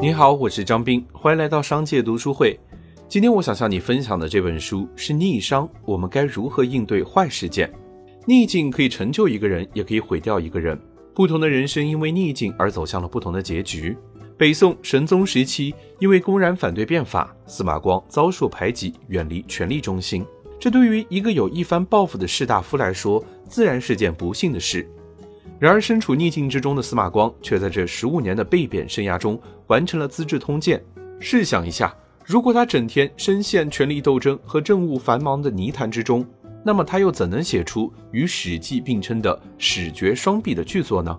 你好，我是张斌，欢迎来到商界读书会。今天我想向你分享的这本书是《逆商》，我们该如何应对坏事件？逆境可以成就一个人，也可以毁掉一个人。不同的人生因为逆境而走向了不同的结局。北宋神宗时期，因为公然反对变法，司马光遭受排挤，远离权力中心。这对于一个有一番抱负的士大夫来说，自然是件不幸的事。然而，身处逆境之中的司马光，却在这十五年的被贬生涯中完成了《资治通鉴》。试想一下，如果他整天深陷权力斗争和政务繁忙的泥潭之中，那么他又怎能写出与《史记》并称的史绝双璧的巨作呢？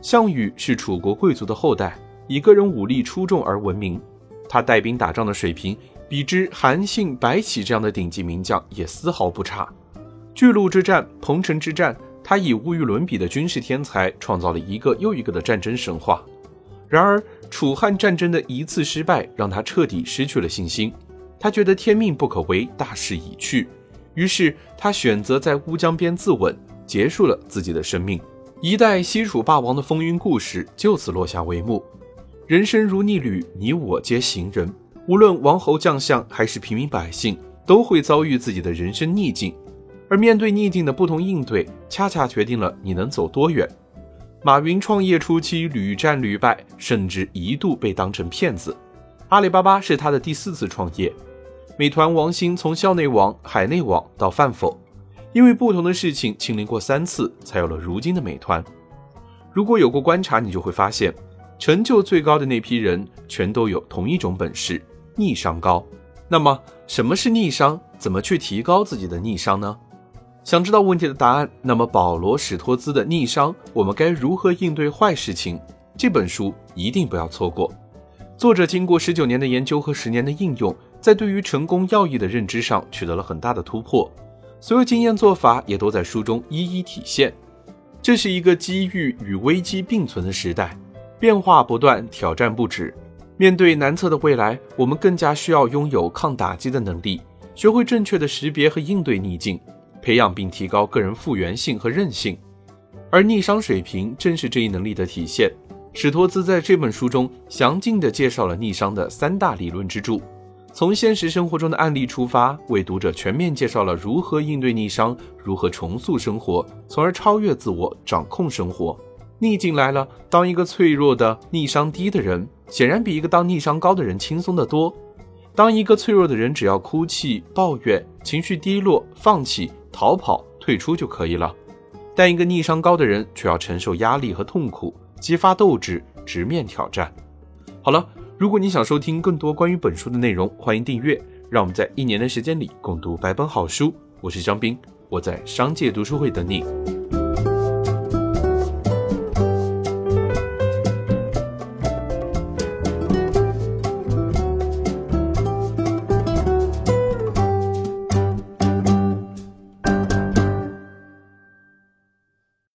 项羽是楚国贵族的后代，以个人武力出众而闻名。他带兵打仗的水平，比之韩信、白起这样的顶级名将也丝毫不差。巨鹿之战、彭城之战。他以无与伦比的军事天才，创造了一个又一个的战争神话。然而，楚汉战争的一次失败，让他彻底失去了信心。他觉得天命不可违，大势已去，于是他选择在乌江边自刎，结束了自己的生命。一代西楚霸王的风云故事就此落下帷幕。人生如逆旅，你我皆行人。无论王侯将相还是平民百姓，都会遭遇自己的人生逆境。而面对逆境的不同应对，恰恰决定了你能走多远。马云创业初期屡战屡败，甚至一度被当成骗子。阿里巴巴是他的第四次创业。美团王兴从校内网、海内网到饭否，因为不同的事情亲临过三次，才有了如今的美团。如果有过观察，你就会发现，成就最高的那批人，全都有同一种本事——逆商高。那么，什么是逆商？怎么去提高自己的逆商呢？想知道问题的答案，那么保罗·史托兹的《逆商：我们该如何应对坏事情》这本书一定不要错过。作者经过十九年的研究和十年的应用，在对于成功要义的认知上取得了很大的突破，所有经验做法也都在书中一一体现。这是一个机遇与危机并存的时代，变化不断，挑战不止。面对难测的未来，我们更加需要拥有抗打击的能力，学会正确的识别和应对逆境。培养并提高个人复原性和韧性，而逆商水平正是这一能力的体现。史托兹在这本书中详尽地介绍了逆商的三大理论支柱，从现实生活中的案例出发，为读者全面介绍了如何应对逆商，如何重塑生活，从而超越自我，掌控生活。逆境来了，当一个脆弱的逆商低的人，显然比一个当逆商高的人轻松得多。当一个脆弱的人只要哭泣、抱怨、情绪低落、放弃。逃跑、退出就可以了，但一个逆商高的人却要承受压力和痛苦，激发斗志，直面挑战。好了，如果你想收听更多关于本书的内容，欢迎订阅。让我们在一年的时间里共读百本好书。我是张斌，我在商界读书会等你。